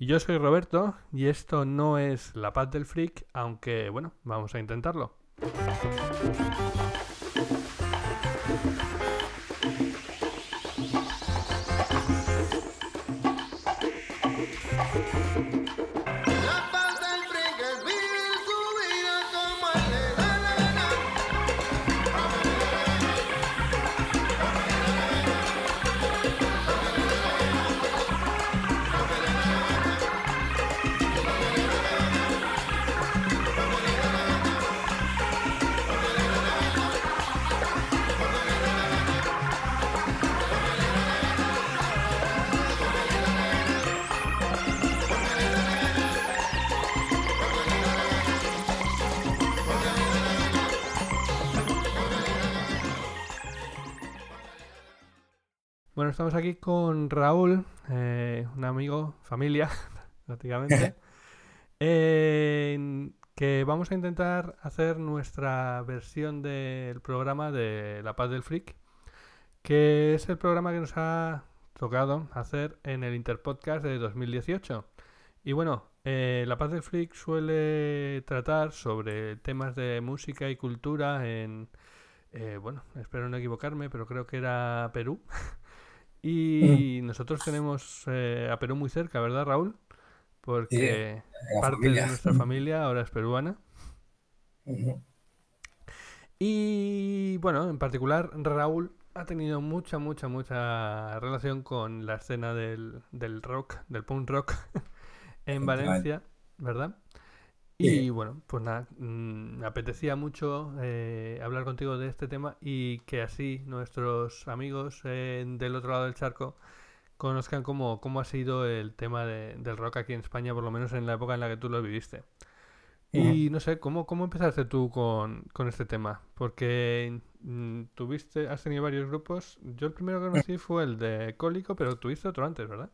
Yo soy Roberto y esto no es La Paz del Freak, aunque bueno, vamos a intentarlo. Estamos aquí con Raúl, eh, un amigo, familia, prácticamente, eh, que vamos a intentar hacer nuestra versión del programa de La Paz del Freak, que es el programa que nos ha tocado hacer en el Interpodcast de 2018. Y bueno, eh, La Paz del Freak suele tratar sobre temas de música y cultura en, eh, bueno, espero no equivocarme, pero creo que era Perú. Y nosotros tenemos eh, a Perú muy cerca, ¿verdad, Raúl? Porque parte familia. de nuestra familia ahora es peruana. Y bueno, en particular, Raúl ha tenido mucha, mucha, mucha relación con la escena del, del rock, del punk rock en. Valencia, ¿verdad? Y bueno, pues nada, mm, me apetecía mucho eh, hablar contigo de este tema y que así nuestros amigos eh, del otro lado del charco conozcan cómo, cómo ha sido el tema de- del rock aquí en España, por lo menos en la época en la que tú lo viviste. Y no sé, ¿cómo, cómo empezaste tú con, con este tema? Porque mm, tuviste, has tenido varios grupos. Yo el primero que conocí fue el de Cólico, pero tuviste otro antes, ¿verdad?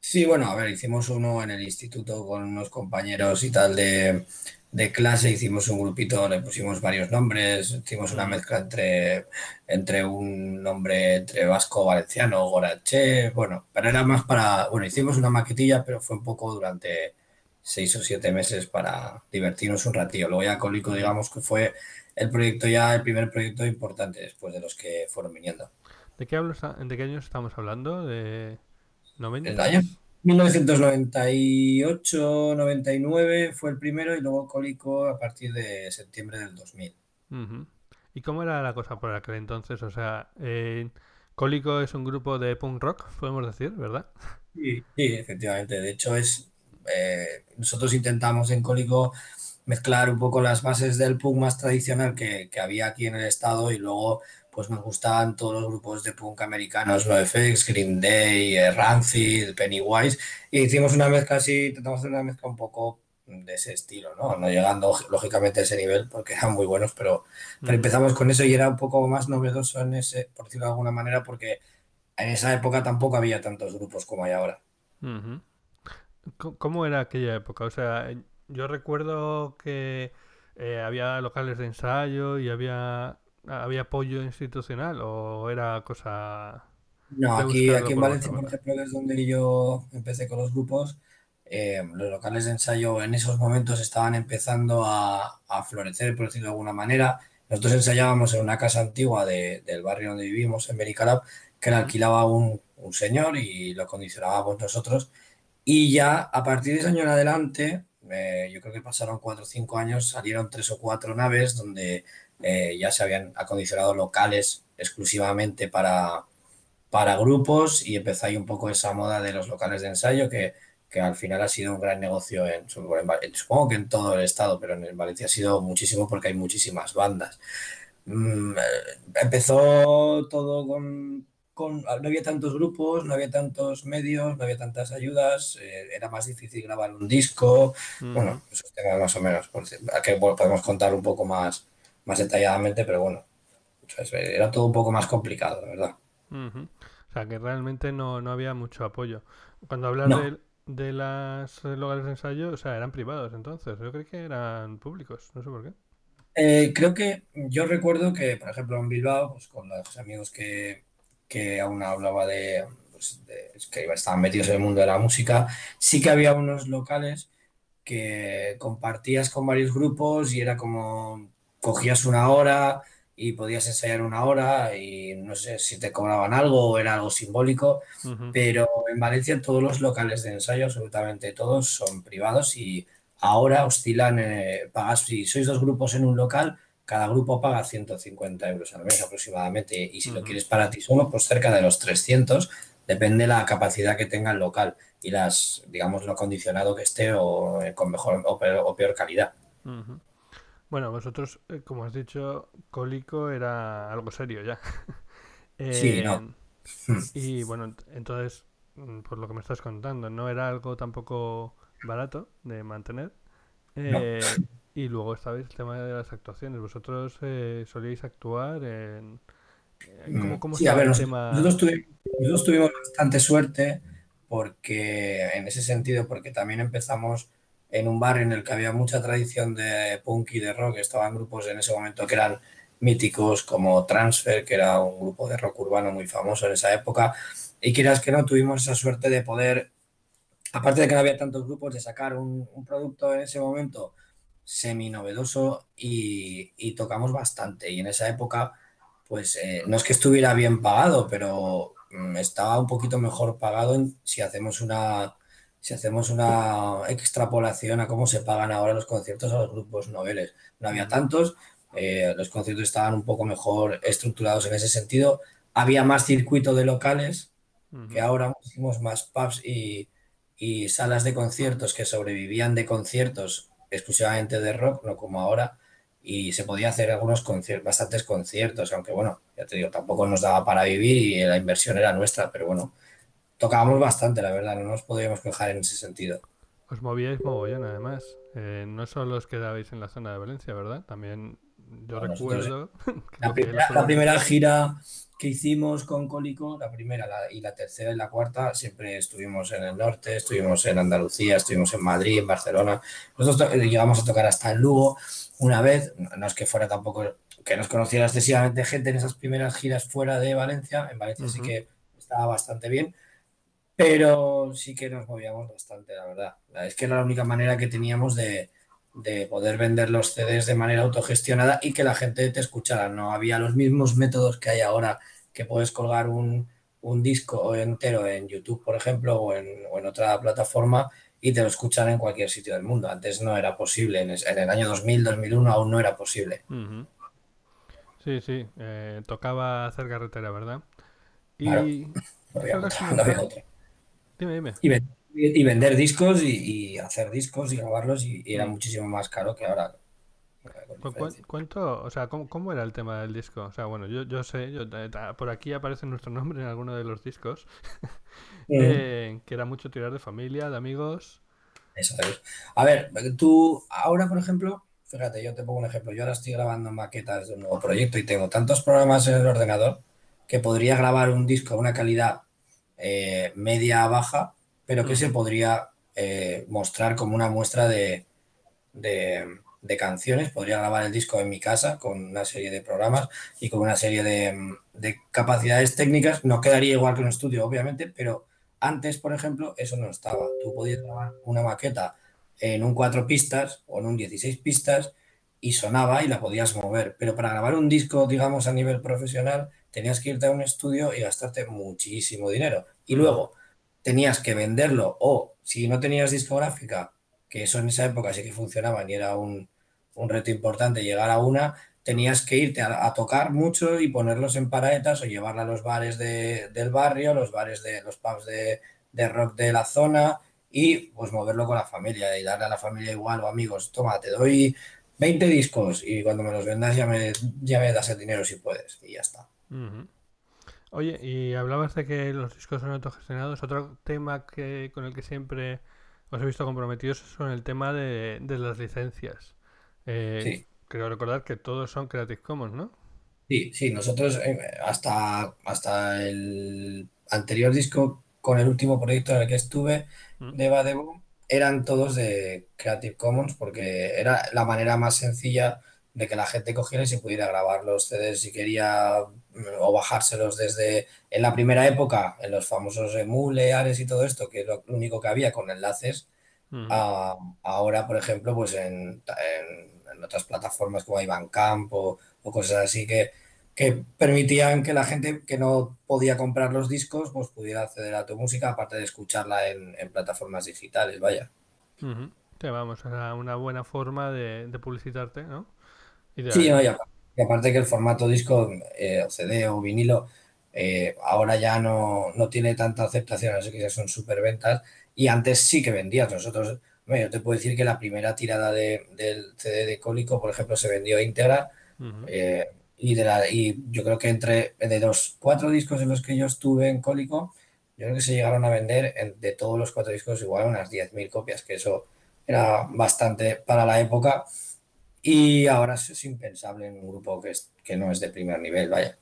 Sí, bueno, a ver, hicimos uno en el instituto con unos compañeros y tal de, de clase, hicimos un grupito, le pusimos varios nombres, hicimos una mezcla entre, entre un nombre entre vasco, valenciano, gorache, bueno, pero era más para, bueno, hicimos una maquetilla, pero fue un poco durante seis o siete meses para divertirnos un ratillo. Luego ya Cólico, digamos que fue el proyecto ya, el primer proyecto importante después de los que fueron viniendo. ¿De qué, hablas, ¿De qué años estamos hablando? ¿De 90? El año 1998-99 fue el primero y luego Cólico a partir de septiembre del 2000. Ujú. ¿Y cómo era la cosa por aquel entonces? O sea, eh, Cólico es un grupo de punk rock, podemos decir, ¿verdad? Sí, sí, efectivamente. De hecho, es eh, nosotros intentamos en Cólico mezclar un poco las bases del punk más tradicional que, que había aquí en el estado y luego pues nos gustaban todos los grupos de punk americanos, NoFX, Green Day, eh, Rancid, Pennywise y hicimos una mezcla así, intentamos hacer una mezcla un poco de ese estilo, ¿no? No llegando lógicamente a ese nivel porque eran muy buenos, pero, pero Mm. empezamos con eso y era un poco más novedoso en ese, por decirlo de alguna manera, porque en esa época tampoco había tantos grupos como hay ahora. ¿Cómo era aquella época? O sea, yo recuerdo que eh, había locales de ensayo y había, había apoyo institucional o era cosa No, aquí, aquí en Valencia, que es donde yo empecé con los grupos, eh, los locales de ensayo en esos momentos estaban empezando a, a florecer, por decirlo de alguna manera. Nosotros ensayábamos en una casa antigua de- del barrio donde vivimos, en Benicalap, que la alquilaba un un señor y lo condicionábamos nosotros. Y ya a partir de ese año en adelante, eh, yo creo que pasaron cuatro o cinco años, salieron tres o cuatro naves donde eh, ya se habían acondicionado locales exclusivamente para, para grupos y empezó ahí un poco esa moda de los locales de ensayo que, que al final ha sido un gran negocio, en, supongo que en todo el estado, pero en Valencia ha sido muchísimo porque hay muchísimas bandas. Mm, eh, empezó todo con, con, No había tantos grupos, no había tantos medios, no había tantas ayudas, eh, era más difícil grabar un disco. Bueno, esos temas más o menos, que podemos contar un poco más, más detalladamente, pero bueno, era todo un poco más complicado, la verdad. O sea, que realmente no, no había mucho apoyo. Cuando hablas de, de las lugares de ensayo, o sea, eran privados entonces. Yo creo que eran públicos, no sé por qué. Eh, creo que yo recuerdo que, por ejemplo, en Bilbao, pues con los amigos que, que aún hablaba de, pues, que estaban metidos en el mundo de la música, sí que había unos locales que compartías con varios grupos y era como cogías una hora y podías ensayar una hora y no sé si te cobraban algo o era algo simbólico, pero en Valencia todos los locales de ensayo, absolutamente todos, son privados y ahora oscilan, eh, pagas, si sois dos grupos en un local, cada grupo paga 150 euros al mes aproximadamente y si lo quieres para ti solo, pues cerca de los 300, depende de la capacidad que tenga el local y las, digamos, lo acondicionado que esté o eh, con mejor o peor, calidad. Bueno, vosotros, eh, como has dicho, Cólico era algo serio ya. sí, no. Hmm. Y bueno, entonces, mm, por lo que me estás contando, no era algo tampoco barato de mantener. Eh, y luego estabais el tema de las actuaciones. ¿Vosotros eh, solíais actuar en... ¿Cómo, cómo sí, a ver, nosotros, tuvimos, bastante suerte porque en ese sentido, porque también empezamos en un barrio en el que había mucha tradición de punk y de rock, estaban grupos en ese momento que eran míticos como Transfer, que era un grupo de rock urbano muy famoso en esa época, y quieras que no, tuvimos esa suerte de poder, aparte de que no había tantos grupos, de sacar un, producto en ese momento semi novedoso y, tocamos bastante. Y en esa época, pues eh, no es que estuviera bien pagado, pero mm, estaba un poquito mejor pagado si hacemos una si hacemos una extrapolación a cómo se pagan ahora los conciertos a los grupos noveles. No había tantos, eh, los conciertos estaban un poco mejor estructurados en ese sentido, había más circuito de locales, que ahora hicimos más pubs y, y, salas de conciertos que sobrevivían de conciertos exclusivamente de rock, no como ahora, y se podía hacer algunos conciertos, bastantes conciertos, aunque bueno, ya te digo, tampoco nos daba para vivir y la inversión era nuestra, pero bueno, tocábamos bastante, la verdad, no nos podíamos quejar en ese sentido. Os movíais mogollón, además. Eh, no solo os quedabais en la zona de Valencia, ¿verdad? También yo recuerdo... La primera, gira que hicimos con Cólico, la primera y la tercera y la cuarta, siempre estuvimos en el norte, estuvimos en Andalucía, estuvimos en Madrid, en Barcelona. Nosotros llegamos a tocar hasta en Lugo una vez, no es que fuera tampoco que nos conociera excesivamente gente en esas primeras giras fuera de Valencia, en Valencia sí que estaba bastante bien, pero sí que nos movíamos bastante, la verdad. Es que era la única manera que teníamos de, poder vender los CDs de manera autogestionada y que la gente te escuchara. No había los mismos métodos que hay ahora, que puedes colgar un, disco entero en YouTube, por ejemplo, o en, otra plataforma y te lo escuchan en cualquier sitio del mundo. Antes no era posible, en, el año 2000, 2001 aún no era posible. Sí, sí, eh, tocaba hacer carretera, ¿verdad? Y no había y, vender discos y, hacer discos y grabarlos y, era mm. muchísimo más caro que ahora. ¿Cuánto, o sea, ¿cómo, era el tema del disco? O sea, bueno, yo, yo sé, yo, eh, por aquí aparece nuestro nombre en alguno de los discos, eh, que era mucho tirar de familia, de amigos. Eso es. A ver, tú ahora, por ejemplo, fíjate, yo te pongo un ejemplo, yo ahora estoy grabando maquetas de un nuevo proyecto y tengo tantos programas en el ordenador que podría grabar un disco a una calidad eh, media baja, pero que se podría eh, mostrar como una muestra de, de, canciones. Podría grabar el disco en mi casa con una serie de programas y con una serie de, de capacidades técnicas. No quedaría igual que un estudio, obviamente, pero antes, por ejemplo, eso no estaba. Tú podías grabar una maqueta en un 4 pistas o en un 16 pistas y sonaba y la podías mover. Pero para grabar un disco, digamos, a nivel profesional, tenías que irte a un estudio y gastarte muchísimo dinero. Y luego tenías que venderlo o si no tenías discográfica, que eso en esa época sí que funcionaba y era un, un reto importante llegar a una, tenías que irte a, tocar mucho y ponerlos en paraetas o llevarla a los bares del barrio, los bares de los pubs de, de, rock de la zona y pues moverlo con la familia y darle a la familia igual o amigos, toma, te doy 20 discos y cuando me los vendas ya me, ya me das el dinero si puedes y ya está. Oye, y hablabas de que los discos son autogestionados. Otro tema que con el que siempre os he visto comprometidos es con el tema de, de las licencias. Eh, sí. Creo recordar que todos son Creative Commons, ¿no? Sí, sí, nosotros eh, hasta, hasta el anterior disco, con el último proyecto en el que estuve, mm. de Badebo, eran todos de Creative Commons porque era la manera más sencilla de que la gente cogiera y se pudiera grabar los CDs si quería mm, o bajárselos desde en la primera época, en los famosos emule, Ares y todo esto, que es lo único que había con enlaces. Mm. ahora, por ejemplo, pues en en otras plataformas como Ivancamp o, o cosas así que, que permitían que la gente que no podía comprar los discos pues pudiera acceder a tu música aparte de escucharla en, plataformas digitales, vaya. Te vamos, era una buena forma de, publicitarte, ¿no? Sí, y aparte que el formato disco, eh, o CD o vinilo, eh, ahora ya no, no, tiene tanta aceptación, así que ya son súper ventas. Y antes sí que vendías. Nosotros bueno, yo te puedo decir que la primera tirada de, del CD de Cólico, por ejemplo, se vendió íntegra. Eh, y, de la, y yo creo que entre de los cuatro discos en los que yo estuve en Cólico, yo creo que se llegaron a vender de todos los cuatro discos igual unas 10.000 copias, que eso era bastante para la época. Y ahora es impensable en un grupo que, es, que no es de primer nivel, vaya.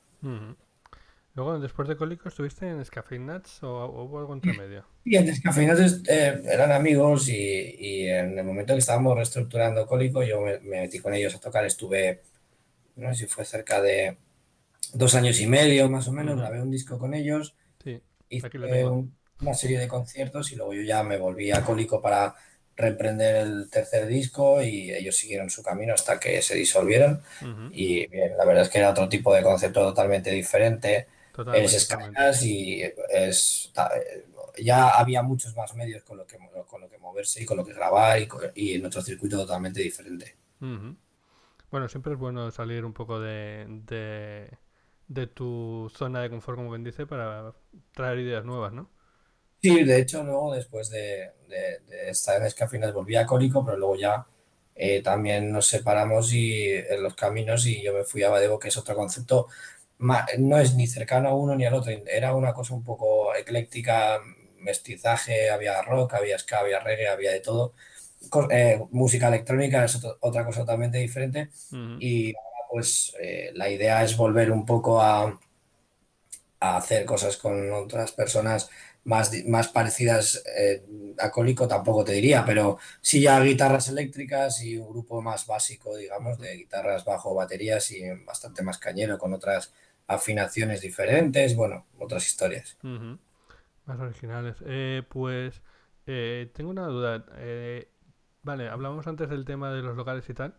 Luego, después de Cólico, ¿estuviste en Nuts o, hubo algo entre medio? Sí, en Nuts eh, eran amigos y, en el momento que estábamos reestructurando Cólico, yo me, metí con ellos a tocar. Estuve, no sé si fue cerca de dos años y medio más o menos, grabé un disco con ellos. Sí, hice una serie de conciertos y luego yo ya me volví a Cólico para reemprender el tercer disco y ellos siguieron su camino hasta que se disolvieron. Y bien, la verdad es que era otro tipo de concepto totalmente diferente es escalas y es ya había muchos más medios con lo que con lo que moverse y con lo que grabar y, en otro circuito totalmente diferente. Bueno, siempre es bueno salir un poco de, de, tu zona de confort, como bien dice, para traer ideas nuevas, ¿no? Sí, de hecho, luego después de, estar en Escafinas volví a Cólico, pero luego ya eh, también nos separamos y en los caminos y yo me fui a Badego, que es otro concepto no es ni cercano a uno ni al otro, era una cosa un poco ecléctica, mestizaje, había rock, había ska, había reggae, había de todo. Eh, música electrónica es otra cosa totalmente diferente. Y pues eh, la idea es volver un poco a, a, hacer cosas con otras personas más, más parecidas eh, a Cólico tampoco te diría, pero sí ya guitarras eléctricas y un grupo más básico, digamos, de guitarras bajo baterías y bastante más cañero con otras afinaciones diferentes, bueno, otras historias. Más originales. Eh, pues eh, tengo una duda. Eh, vale, hablamos antes del tema de los locales y tal,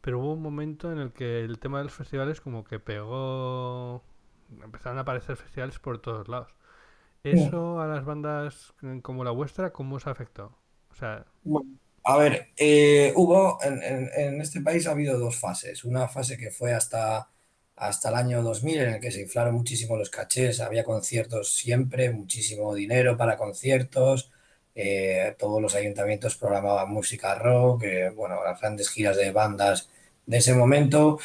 pero hubo un momento en el que el tema de los festivales como que pegó... Empezaron a aparecer festivales por todos lados. ¿Eso a las bandas como la vuestra, cómo os afectó? O sea... a ver, hubo, en, en, este país ha habido dos fases. Una fase que fue hasta hasta el año 2000 en el que se inflaron muchísimo los cachés, había conciertos siempre, muchísimo dinero para conciertos, eh, todos los ayuntamientos programaban música rock, eh, bueno, las grandes giras de bandas de ese momento,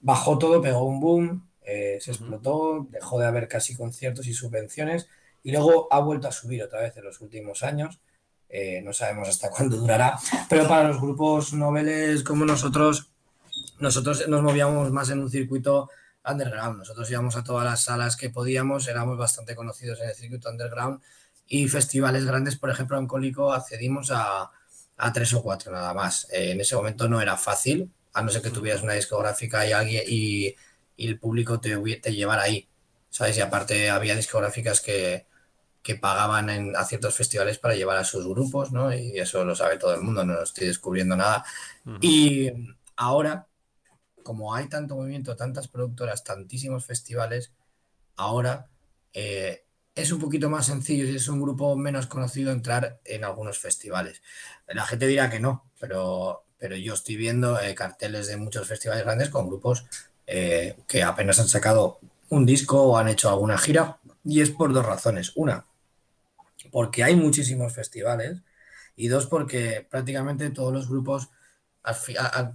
bajó todo, pegó un boom, eh, se explotó, dejó de haber casi conciertos y subvenciones y luego ha vuelto a subir otra vez en los últimos años. no sabemos hasta cuándo durará, pero para los grupos noveles como nosotros nosotros nos movíamos más en un circuito underground. Nosotros íbamos a todas las salas que podíamos, éramos bastante conocidos en el circuito underground y festivales grandes, por ejemplo, en Cólico accedimos a, tres o cuatro nada más. Eh, en ese momento no era fácil, a no ser que tuvieras una discográfica y alguien y, el público te, te llevara ahí. ¿Sabes? Y aparte había discográficas que, pagaban en, a ciertos festivales para llevar a sus grupos, ¿no? Y eso lo sabe todo el mundo, no estoy descubriendo nada. Y ahora como hay tanto movimiento, tantas productoras, tantísimos festivales, ahora eh, es un poquito más sencillo si es un grupo menos conocido entrar en algunos festivales. La gente dirá que no, pero, pero yo estoy viendo eh, carteles de muchos festivales grandes con grupos eh, que apenas han sacado un disco o han hecho alguna gira y es por dos razones. Una, porque hay muchísimos festivales y dos, porque prácticamente todos los grupos, al,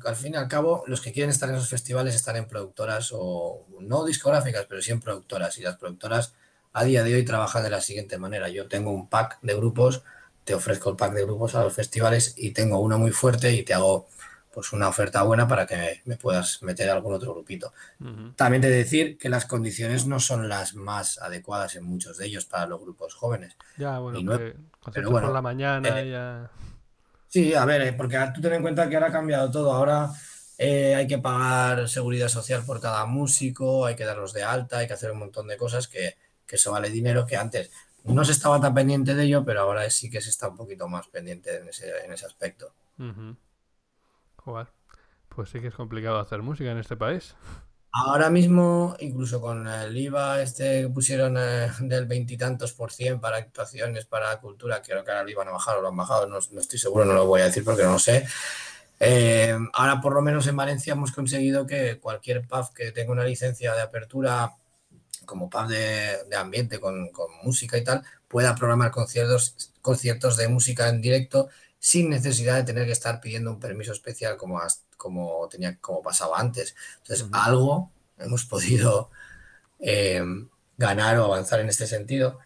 al fin y al cabo, los que quieren estar en esos festivales están en productoras o no discográficas, pero sí en productoras y las productoras a día de hoy trabajan de la siguiente manera. Yo tengo un pack de grupos, te ofrezco el pack de grupos a los festivales y tengo uno muy fuerte y te hago pues una oferta buena para que me puedas meter a algún otro grupito. También te de decir que las condiciones no son las más adecuadas en muchos de ellos para los grupos jóvenes. Ya, bueno, no- conciertos bueno, por la mañana, eh, ya. Sí, a ver, eh, porque tú ten en cuenta que ahora ha cambiado todo. Ahora eh, hay que pagar seguridad social por cada músico, hay que darlos de alta, hay que hacer un montón de cosas que, que eso vale dinero que antes no se estaba tan pendiente de ello, pero ahora sí que se está un poquito más pendiente en ese, en ese aspecto. Ujú. Pues sí que es complicado hacer música en este país. Ahora mismo, incluso con el IVA este que pusieron eh, del veintitantos por cien para actuaciones, para cultura, creo que ahora lo iban a bajar o lo han bajado, no, estoy seguro, no lo voy a decir porque no lo sé. Eh, ahora por lo menos en Valencia hemos conseguido que cualquier pub que tenga una licencia de apertura como pub de, de ambiente con, con música y tal, pueda programar conciertos, conciertos de música en directo sin necesidad de tener que estar pidiendo un permiso especial como, como, tenía, como pasaba antes. Entonces, algo hemos podido eh, ganar o avanzar en este sentido.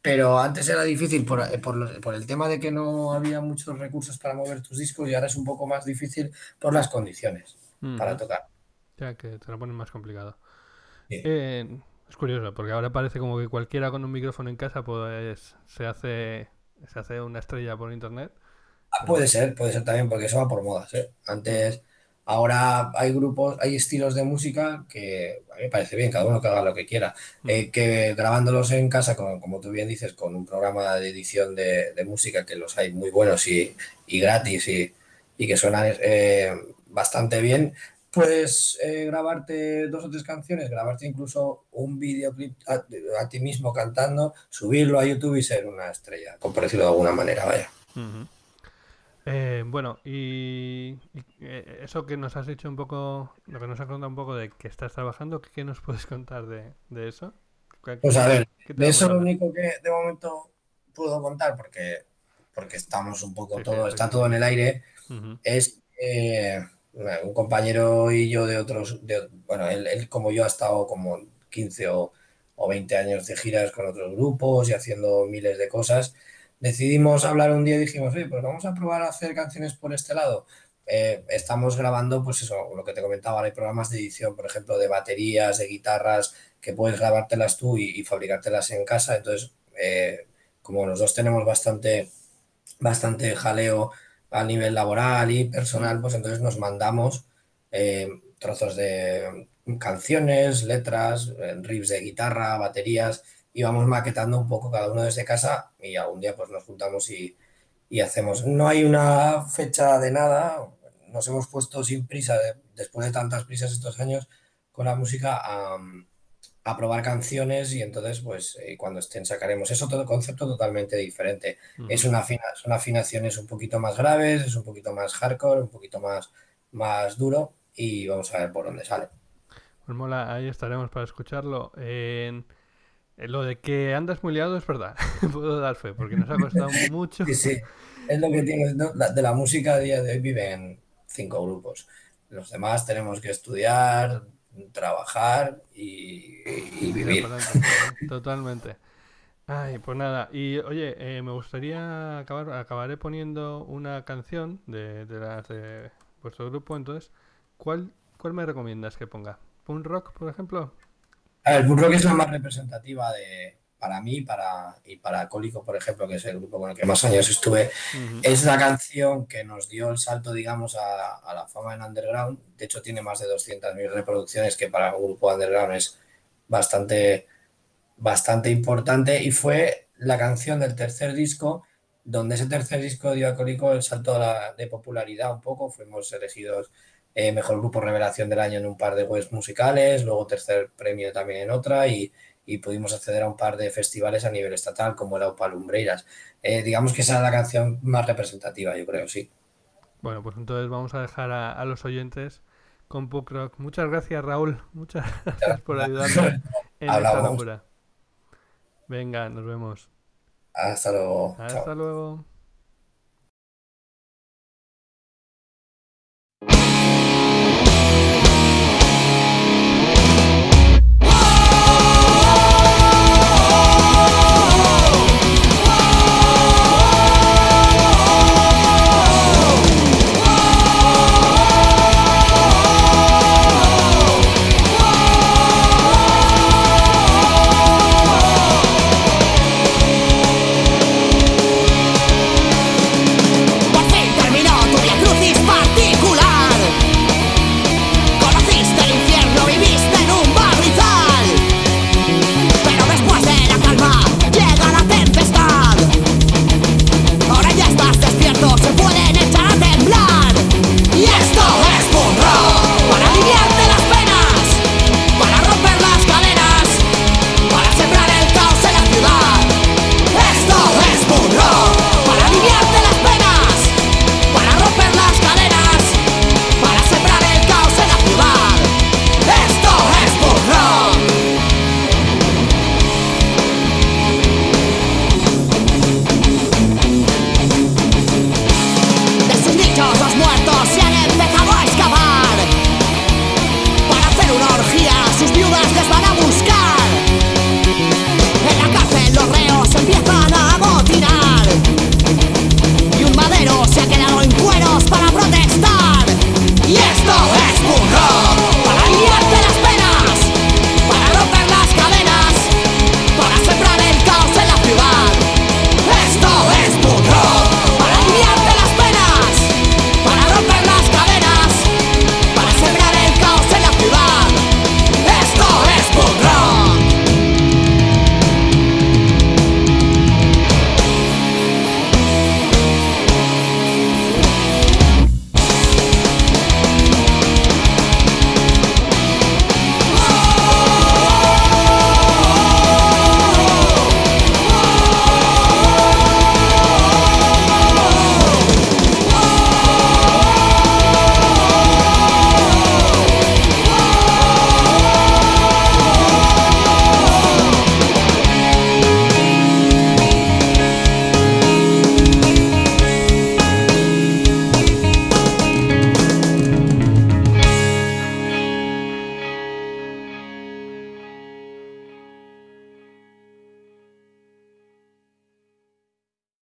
Pero antes era difícil por, eh, por el tema de que no había muchos recursos para mover tus discos y ahora es un poco más difícil por las condiciones para tocar. Ya que te lo ponen más complicado. Sí. Eh, es curioso, porque ahora parece como que cualquiera con un micrófono en casa pues se hace se hace una estrella por internet. Ah, Puede ser, puede ser también, porque eso va por modas, ¿eh? Antes, ahora hay grupos, hay estilos de música que a mí me parece bien, cada uno que haga lo que quiera. Eh, que grabándolos en casa, con- como tú bien dices, con un programa de edición de, de música, que los hay muy buenos y, y gratis y, y que suenan eh, bastante bien, puedes eh, grabarte dos o tres canciones, grabarte incluso un videoclip a, a ti mismo cantando, subirlo a YouTube y ser una estrella, por decirlo de alguna manera, vaya. Ujú. Eh, bueno, y, y, eh, eso que nos has dicho un poco, lo que nos has contado un poco de que estás trabajando, ¿qué, nos puedes contar de, de eso? ¿Qué- Pues a ver, de eso lo único que de momento puedo contar, porque, porque estamos un poco Sí, todo, sí, está sí. todo en el aire, es eh, un compañero y yo de otros, de- bueno, él, él como yo ha estado como 15 o, o 20 años de giras con otros grupos y haciendo miles de cosas. Decidimos hablar un día y dijimos, oye, pues vamos a probar a hacer canciones por este lado. Eh, estamos grabando, pues eso, lo que te comentaba, hay programas de edición, por ejemplo, de baterías, de guitarras, que puedes grabártelas tú y, fabricártelas en casa. Entonces, eh, como los dos tenemos bastante, bastante jaleo a nivel laboral y personal, pues entonces nos mandamos eh, trozos de canciones, letras, riffs de guitarra, baterías, y vamos maquetando un poco cada uno desde casa y algún día pues nos juntamos y, y hacemos. No hay una fecha de nada, nos hemos puesto sin prisa, de- después de tantas prisas estos años con la música, a, a probar canciones y entonces pues eh, cuando estén sacaremos. Es otro concepto totalmente diferente. Es una afina- son afinaciones un poquito más graves, es un poquito más hardcore, un poquito más, más duro y vamos a ver por dónde sale. Pues mola, ahí estaremos para escucharlo. En lo de que andas muy liado es verdad, puedo dar fe, porque nos ha costado mucho. Sí, sí, es lo que tiene, ¿no? La- de la música a día de hoy viven cinco grupos. Los demás tenemos que estudiar, trabajar y, y vivir. Totalmente, Totalmente. Ay, pues nada. Y oye, eh, me gustaría acabar, acabaré poniendo una canción de, de las de vuestro grupo. Entonces, ¿cuál, cuál me recomiendas que ponga? ¿Punk rock, por ejemplo? A ver, Bull Rock es la más representativa de, para mí para, y para Cólico, por ejemplo, que es el grupo con el que más años estuve. Es la canción que nos dio el salto, digamos, a, a la fama en underground. De hecho, tiene más de 200.000 reproducciones, que para un grupo underground es bastante, bastante importante. Y fue la canción del tercer disco, donde ese tercer disco dio a Cólico el salto a la- de popularidad un poco. Fuimos elegidos eh, mejor grupo revelación del año en un par de webs musicales, luego tercer premio también en otra. Y, y pudimos acceder a un par de festivales a nivel estatal, como era Opalumbreiras. Eh, digamos que esa es la canción más representativa, yo creo, sí. Bueno, pues entonces vamos a dejar a, a los oyentes con Punk Rock. Muchas gracias, Raúl. Muchas gracias por ayudarnos en esta locura. Venga, nos vemos. Hasta luego. Hasta Chao. luego.